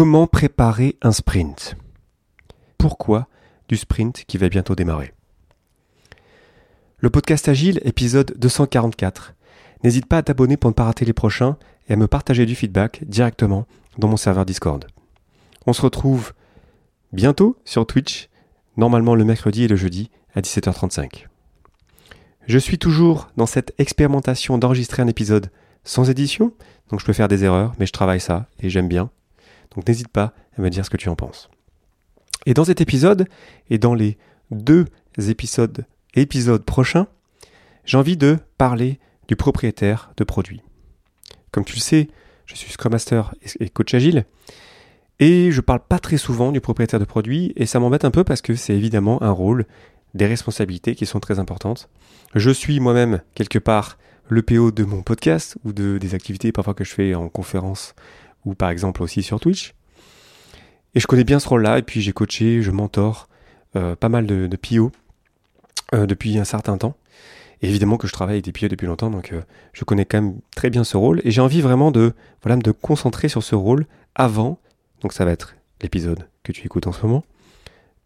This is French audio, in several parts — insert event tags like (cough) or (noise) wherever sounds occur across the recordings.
Comment préparer un sprint? Pourquoi du sprint qui va bientôt démarrer? Le podcast Agile, épisode 244. N'hésite pas à t'abonner pour ne pas rater les prochains et à me partager du feedback directement dans mon serveur Discord. On se retrouve bientôt sur Twitch, normalement le mercredi et le jeudi à 17h35. Je suis toujours dans cette expérimentation d'enregistrer un épisode sans édition, donc je peux faire des erreurs, mais je travaille ça et j'aime bien. Donc n'hésite pas à me dire ce que tu en penses. Et dans cet épisode, et dans les deux épisodes, épisodes prochains, j'ai envie de parler du propriétaire de produit. Comme tu le sais, je suis Scrum Master et coach agile, et je parle pas très souvent du propriétaire de produit, et ça m'embête un peu parce que c'est évidemment un rôle, des responsabilités qui sont très importantes. Je suis moi-même quelque part le PO de mon podcast ou de, des activités parfois que je fais en conférence ou par exemple aussi sur Twitch. Et je connais bien ce rôle-là, et puis j'ai coaché, je mentor euh, pas mal de, de euh, depuis un certain temps. Et évidemment que je travaille avec des PO depuis longtemps, donc euh, je connais quand même très bien ce rôle, et j'ai envie vraiment de, voilà, me concentrer sur ce rôle avant, donc ça va être l'épisode que tu écoutes en ce moment,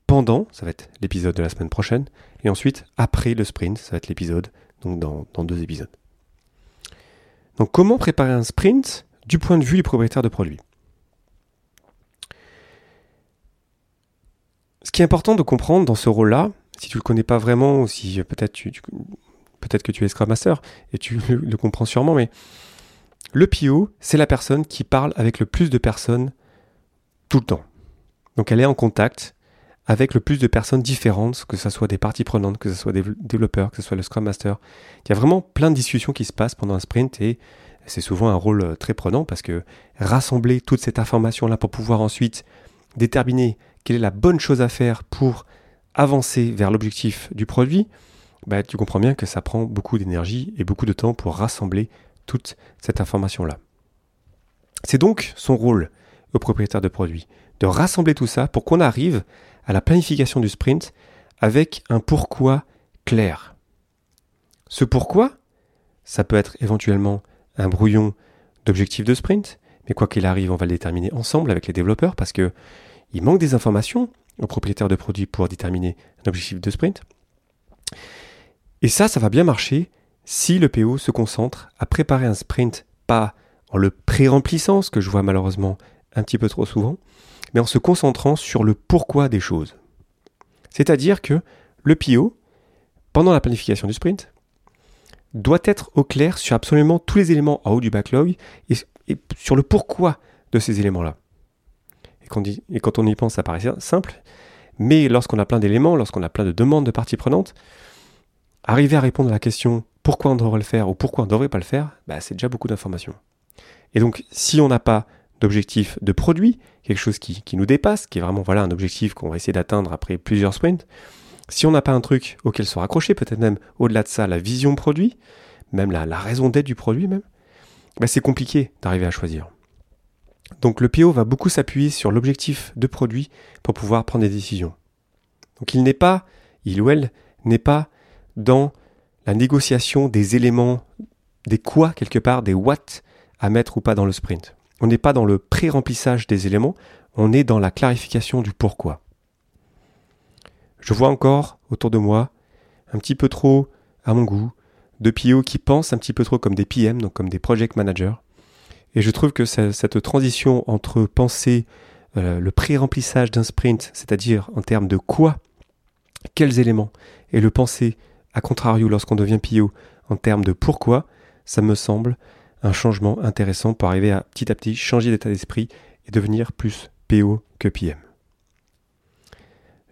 pendant, ça va être l'épisode de la semaine prochaine, et ensuite après le sprint, ça va être l'épisode, donc dans deux épisodes. Donc comment préparer un sprint? Du point de vue du propriétaire de produit. Ce qui est important de comprendre dans ce rôle-là, si tu ne le connais pas vraiment, ou si peut-être tu, peut-être que tu es Scrum Master et tu (laughs) le comprends sûrement, mais le PO, c'est la personne qui parle avec le plus de personnes tout le temps. Donc elle est en contact avec le plus de personnes différentes, que ce soit des parties prenantes, que ce soit des développeurs, que ce soit le Scrum Master. Il y a vraiment plein de discussions qui se passent pendant un sprint et c'est souvent un rôle euh, très prenant parce que rassembler toute cette information-là pour pouvoir ensuite déterminer quelle est la bonne chose à faire pour avancer vers l'objectif du produit, bah, tu comprends bien que ça prend beaucoup d'énergie et beaucoup de temps pour rassembler toute cette information-là. C'est donc son rôle au propriétaire de produit, de rassembler tout ça pour qu'on arrive à la planification du sprint avec un pourquoi clair. Ce pourquoi, ça peut être éventuellement un brouillon d'objectifs de sprint, mais quoi qu'il arrive, on va le déterminer ensemble avec les développeurs parce que il manque des informations aux propriétaires de produits pour déterminer un objectif de sprint. Et ça, ça va bien marcher si le PO se concentre à préparer un sprint, pas en le pré-remplissant, ce que je vois malheureusement un petit peu trop souvent, mais en se concentrant sur le pourquoi des choses. C'est-à-dire que le PO, pendant la planification du sprint, doit être au clair sur absolument tous les éléments en haut du backlog et, sur le pourquoi de ces éléments-là. Et, quand on y pense, ça paraît simple, mais lorsqu'on a plein d'éléments, lorsqu'on a plein de demandes de parties prenantes, arriver à répondre à la question pourquoi on devrait le faire ou pourquoi on ne devrait pas le faire, bah, c'est déjà beaucoup d'informations. Et donc, si on n'a pas d'objectif de produit, quelque chose qui, qui, nous dépasse, qui est vraiment voilà un objectif qu'on va essayer d'atteindre après plusieurs sprints, si on n'a pas un truc auquel se raccrocher, peut-être même au-delà de ça, la vision produit, même la, raison d'être du produit même, bah c'est compliqué d'arriver à choisir. Donc le PO va beaucoup s'appuyer sur l'objectif de produit pour pouvoir prendre des décisions. Donc il n'est pas, il ou elle n'est pas dans la négociation des éléments, des quoi quelque part, des what à mettre ou pas dans le sprint. On n'est pas dans le pré-remplissage des éléments, on est dans la clarification du pourquoi. Je vois encore autour de moi, un petit peu trop à mon goût, de PO qui pensent un petit peu trop comme des PM, donc comme des project managers. Et je trouve que cette transition entre penser euh, le pré-remplissage d'un sprint, c'est-à-dire en termes de quoi, quels éléments, et le penser à contrario lorsqu'on devient PO en termes de pourquoi, ça me semble un changement intéressant pour arriver à petit à petit changer d'état d'esprit et devenir plus PO que PM.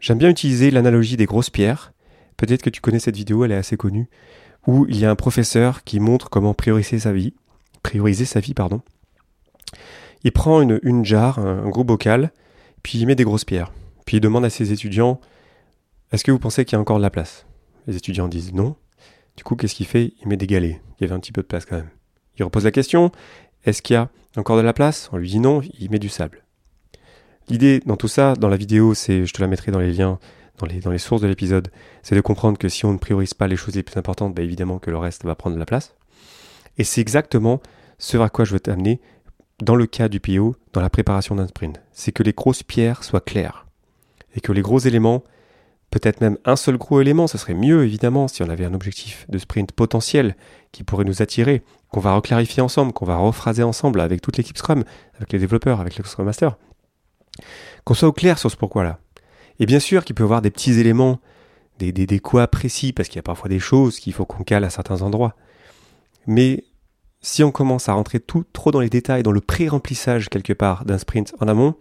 J'aime bien utiliser l'analogie des grosses pierres. Peut-être que tu connais cette vidéo, elle est assez connue, où il y a un professeur qui montre comment prioriser sa vie. Prioriser sa vie, pardon. Il prend une, jarre, un, gros bocal, puis il met des grosses pierres. Puis il demande à ses étudiants Est-ce que vous pensez qu'il y a encore de la place? Les étudiants disent non. Du coup, qu'est-ce qu'il fait? Il met des galets. Il y avait un petit peu de place quand même. Il repose la question Est-ce qu'il y a encore de la place? On lui dit non, il met du sable. L'idée dans tout ça, dans la vidéo, c'est, je te la mettrai dans les liens, dans les, dans les sources de l'épisode, c'est de comprendre que si on ne priorise pas les choses les plus importantes, bah évidemment que le reste va prendre de la place. Et c'est exactement ce à quoi je veux t'amener dans le cas du PO, dans la préparation d'un sprint, c'est que les grosses pierres soient claires et que les gros éléments, peut-être même un seul gros élément, ce serait mieux évidemment si on avait un objectif de sprint potentiel qui pourrait nous attirer, qu'on va reclarifier ensemble, qu'on va rephraser ensemble avec toute l'équipe Scrum, avec les développeurs, avec le Scrum Master. Qu'on soit au clair sur ce pourquoi-là. Et bien sûr qu'il peut y avoir des petits éléments, des, des, quoi précis, parce qu'il y a parfois des choses qu'il faut qu'on cale à certains endroits. Mais si on commence à rentrer tout trop dans les détails, dans le pré-remplissage quelque part d'un sprint en amont,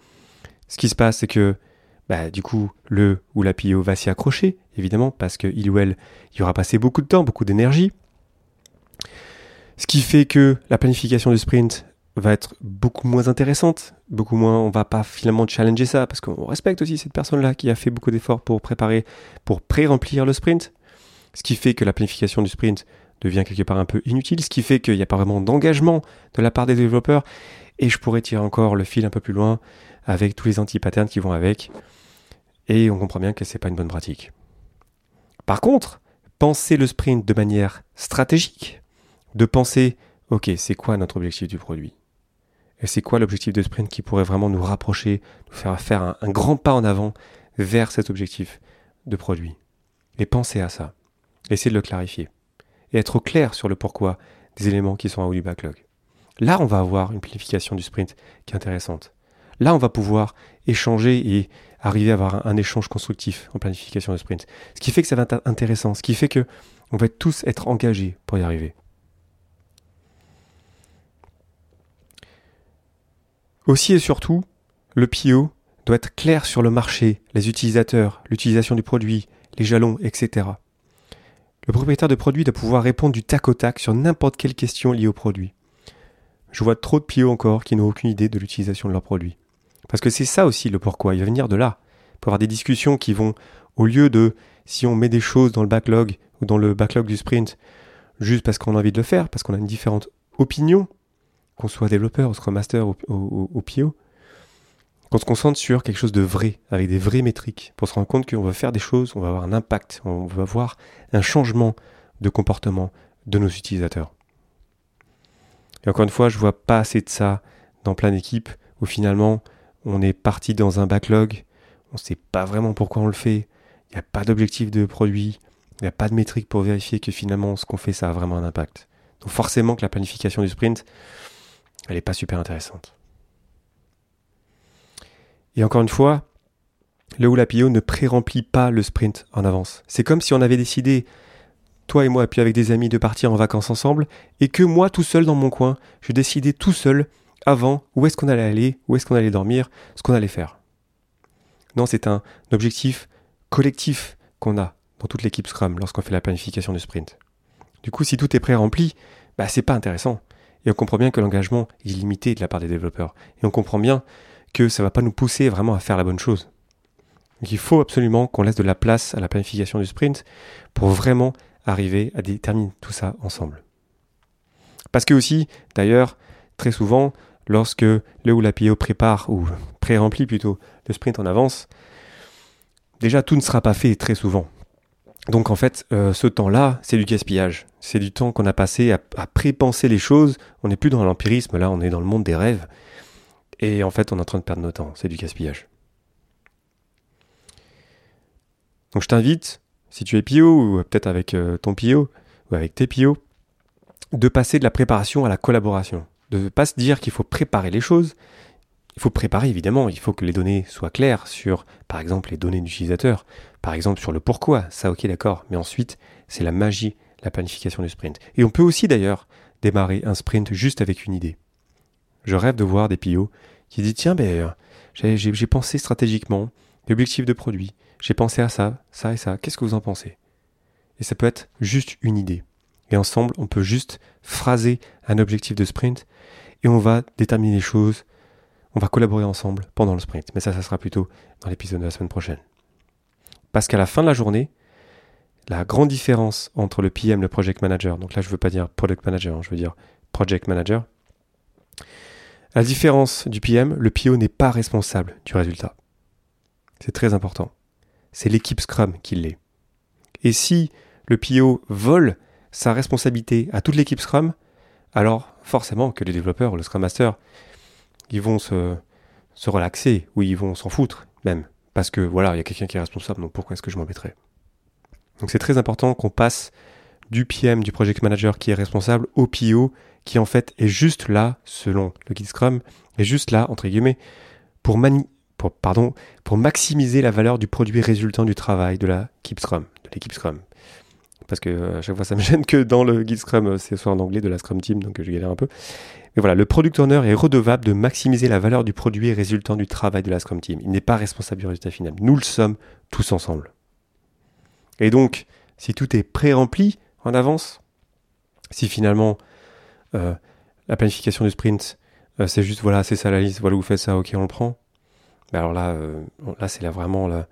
ce qui se passe, c'est que bah, du coup, le ou la PO va s'y accrocher, évidemment, parce qu'il ou elle y aura passé beaucoup de temps, beaucoup d'énergie. Ce qui fait que la planification du sprint va être beaucoup moins intéressante, beaucoup moins, on va pas finalement challenger ça, parce qu'on respecte aussi cette personne-là qui a fait beaucoup d'efforts pour préparer, pour pré-remplir le sprint. Ce qui fait que la planification du sprint devient quelque part un peu inutile, ce qui fait qu'il n'y a pas vraiment d'engagement de la part des développeurs. Et je pourrais tirer encore le fil un peu plus loin avec tous les anti-patterns qui vont avec. Et on comprend bien que ce n'est pas une bonne pratique. Par contre, penser le sprint de manière stratégique, de penser, ok, c'est quoi notre objectif du produit? Et c'est quoi l'objectif de sprint qui pourrait vraiment nous rapprocher, nous faire faire un, grand pas en avant vers cet objectif de produit? Et penser à ça. Essayer de le clarifier et être clair sur le pourquoi des éléments qui sont en haut du backlog. Là, on va avoir une planification du sprint qui est intéressante. Là, on va pouvoir échanger et arriver à avoir un, échange constructif en planification de sprint. Ce qui fait que ça va être intéressant, ce qui fait que on va tous être engagés pour y arriver. Aussi et surtout, le PO doit être clair sur le marché, les utilisateurs, l'utilisation du produit, les jalons, etc. Le propriétaire de produit doit pouvoir répondre du tac au tac sur n'importe quelle question liée au produit. Je vois trop de PO encore qui n'ont aucune idée de l'utilisation de leur produit. Parce que c'est ça aussi le pourquoi, il va venir de là. Pour avoir des discussions qui vont, au lieu de si on met des choses dans le backlog ou dans le backlog du sprint, juste parce qu'on a envie de le faire, parce qu'on a une différente opinion, qu'on soit développeur, ou Scrum Master ou, ou PO, qu'on se concentre sur quelque chose de vrai, avec des vraies métriques, pour se rendre compte qu'on va faire des choses, on va avoir un impact, on va avoir un changement de comportement de nos utilisateurs. Et encore une fois, je vois pas assez de ça dans plein d'équipes où finalement on est parti dans un backlog, on ne sait pas vraiment pourquoi on le fait, il n'y a pas d'objectif de produit, il n'y a pas de métrique pour vérifier que finalement ce qu'on fait ça a vraiment un impact. Donc forcément que la planification du sprint, elle n'est pas super intéressante. Et encore une fois, le ou la PO ne pré-remplit pas le sprint en avance. C'est comme si on avait décidé, toi et moi, puis avec des amis, de partir en vacances ensemble, et que moi, tout seul dans mon coin, je décidais tout seul, avant, où est-ce qu'on allait aller, où est-ce qu'on allait dormir, ce qu'on allait faire. Non, c'est un objectif collectif qu'on a dans toute l'équipe Scrum lorsqu'on fait la planification du sprint. Du coup, si tout est pré-rempli, bah, c'est pas intéressant. Et on comprend bien que l'engagement est limité de la part des développeurs. Et on comprend bien que ça va pas nous pousser vraiment à faire la bonne chose. Donc il faut absolument qu'on laisse de la place à la planification du sprint pour vraiment arriver à déterminer tout ça ensemble. Parce que aussi, d'ailleurs, très souvent, lorsque le ou la PO prépare, ou pré-remplit plutôt, le sprint en avance, déjà tout ne sera pas fait très souvent. Donc en fait, euh, ce temps-là, c'est du gaspillage. C'est du temps qu'on a passé à, pré-penser les choses. On n'est plus dans l'empirisme, là on est dans le monde des rêves. Et en fait, on est en train de perdre notre temps. C'est du gaspillage. Donc je t'invite, si tu es PO, ou peut-être avec euh, ton PO, ou avec tes PO, de passer de la préparation à la collaboration. De ne pas se dire qu'il faut préparer les choses. Il faut préparer, évidemment. Il faut que les données soient claires sur, par exemple, les données d'utilisateur. Par exemple, sur le pourquoi. Ça, ok, d'accord. Mais ensuite, c'est la magie, la planification du sprint. Et on peut aussi, d'ailleurs, démarrer un sprint juste avec une idée. Je rêve de voir des PO qui disent tiens, ben, j'ai pensé stratégiquement, l'objectif de produit, j'ai pensé à ça, ça et ça, qu'est-ce que vous en pensez? Et ça peut être juste une idée. Et ensemble, on peut juste phraser un objectif de sprint et on va déterminer les choses, on va collaborer ensemble pendant le sprint. Mais ça, ça sera plutôt dans l'épisode de la semaine prochaine. Parce qu'à la fin de la journée, la grande différence entre le PM et le project manager, donc là je ne veux pas dire product manager, hein, je veux dire project manager, la différence du PM, le PO n'est pas responsable du résultat. C'est très important. C'est l'équipe Scrum qui l'est. Et si le PO vole sa responsabilité à toute l'équipe Scrum, alors forcément que le développeur ou le Scrum Master, ils vont se, relaxer ou ils vont s'en foutre même. Parce que voilà, il y a quelqu'un qui est responsable, donc pourquoi est-ce que je m'embêterais? Donc c'est très important qu'on passe du PM, du project manager qui est responsable, au PO qui en fait est juste là, selon le guide Scrum, est juste là, entre guillemets, pour, maximiser la valeur du produit résultant du travail de l'équipe Scrum, de l'équipe Scrum. Parce que euh, à chaque fois ça me (laughs) gêne que dans le guide Scrum, euh, c'est soit en anglais de la Scrum Team, donc je galère un peu. Mais voilà, le product owner est redevable de maximiser la valeur du produit résultant du travail de la Scrum Team. Il n'est pas responsable du résultat final. Nous le sommes tous ensemble. Et donc, si tout est pré-rempli en avance, si finalement euh, la planification du sprint, euh, c'est juste voilà, c'est ça la liste, voilà, vous faites ça, ok, on le prend. Mais alors là, euh, c'est là vraiment le,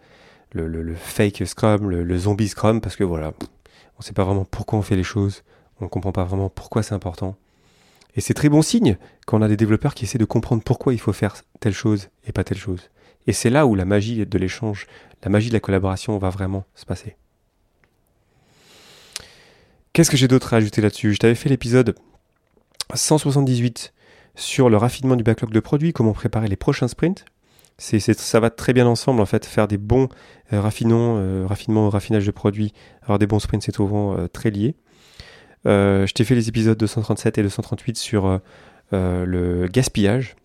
le, fake Scrum, le, zombie Scrum, parce que voilà, on ne sait pas vraiment pourquoi on fait les choses, on ne comprend pas vraiment pourquoi c'est important. Et c'est très bon signe quand on a des développeurs qui essaient de comprendre pourquoi il faut faire telle chose et pas telle chose. Et c'est là où la magie de l'échange, la magie de la collaboration va vraiment se passer. Qu'est-ce que j'ai d'autre à ajouter là-dessus? Je t'avais fait l'épisode 178 sur le raffinement du backlog de produits, comment préparer les prochains sprints. Ça va très bien ensemble en fait, faire des bons euh, raffinements, euh, raffinage de produits, avoir des bons sprints, c'est souvent euh, très lié. Je t'ai fait les épisodes 237 et 238 sur le gaspillage.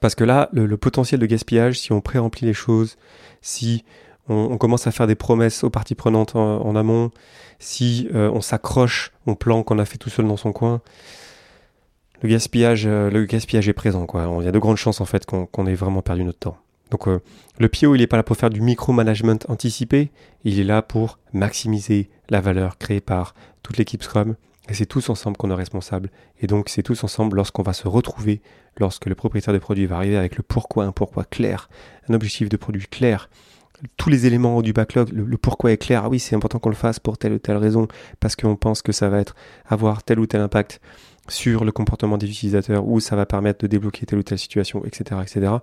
Parce que là, le, potentiel de gaspillage, si on pré-remplit les choses, si on, commence à faire des promesses aux parties prenantes en, amont, si on s'accroche au plan qu'on a fait tout seul dans son coin, le gaspillage, euh, le gaspillage est présent. Il y a de grandes chances en fait qu'on ait vraiment perdu notre temps. Donc euh, le PO, il n'est pas là pour faire du micromanagement anticipé, il est là pour maximiser la valeur créée par toute l'équipe Scrum. Et c'est tous ensemble qu'on est responsable. Et donc c'est tous ensemble lorsqu'on va se retrouver, lorsque le propriétaire de produit va arriver avec le pourquoi, un pourquoi clair, un objectif de produit clair, tous les éléments du backlog, le, pourquoi est clair. Ah oui, c'est important qu'on le fasse pour telle ou telle raison, parce qu'on pense que ça va être avoir tel ou tel impact sur le comportement des utilisateurs ou ça va permettre de débloquer telle ou telle situation, etc., etc.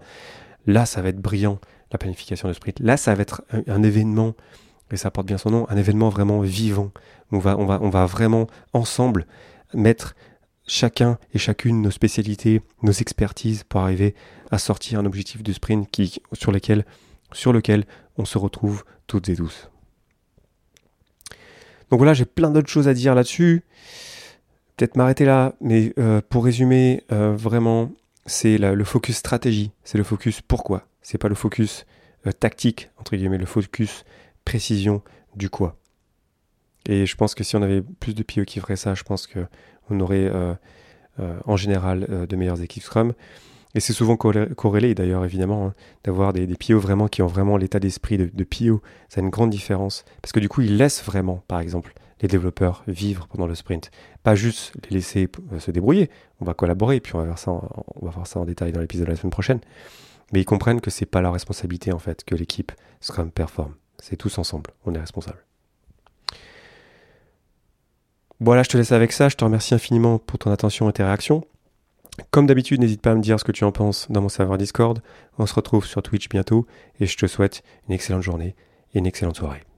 Là, ça va être brillant, la planification de sprint. Là, ça va être un, événement, et ça porte bien son nom, un événement vraiment vivant. On va, on va, on va vraiment ensemble mettre chacun et chacune nos spécialités, nos expertises pour arriver à sortir un objectif de sprint sur, lequel, sur lequel on se retrouve toutes et tous. Donc voilà, j'ai plein d'autres choses à dire là-dessus peut-être m'arrêter là, mais euh, pour résumer, euh, vraiment, c'est le focus stratégie, c'est le focus pourquoi. C'est pas le focus euh, tactique, entre guillemets, le focus précision du quoi. Et je pense que si on avait plus de PO qui feraient ça, je pense qu'on aurait en général de meilleures équipes Scrum. Et c'est souvent corrélé, d'ailleurs, évidemment, hein, d'avoir des, des vraiment qui ont vraiment l'état d'esprit de, de. Ça a une grande différence. Parce que du coup, ils laissent vraiment, par exemple, les développeurs vivre pendant le sprint. Pas juste les laisser euh, se débrouiller. On va collaborer, puis on va, voir ça en, on va voir ça en détail dans l'épisode de la semaine prochaine. Mais ils comprennent que c'est pas leur responsabilité, en fait, que l'équipe Scrum performe. C'est tous ensemble. On est responsable. Voilà, je te laisse avec ça. Je te remercie infiniment pour ton attention et tes réactions. Comme d'habitude, n'hésite pas à me dire ce que tu en penses dans mon serveur Discord. On se retrouve sur Twitch bientôt et je te souhaite une excellente journée et une excellente soirée.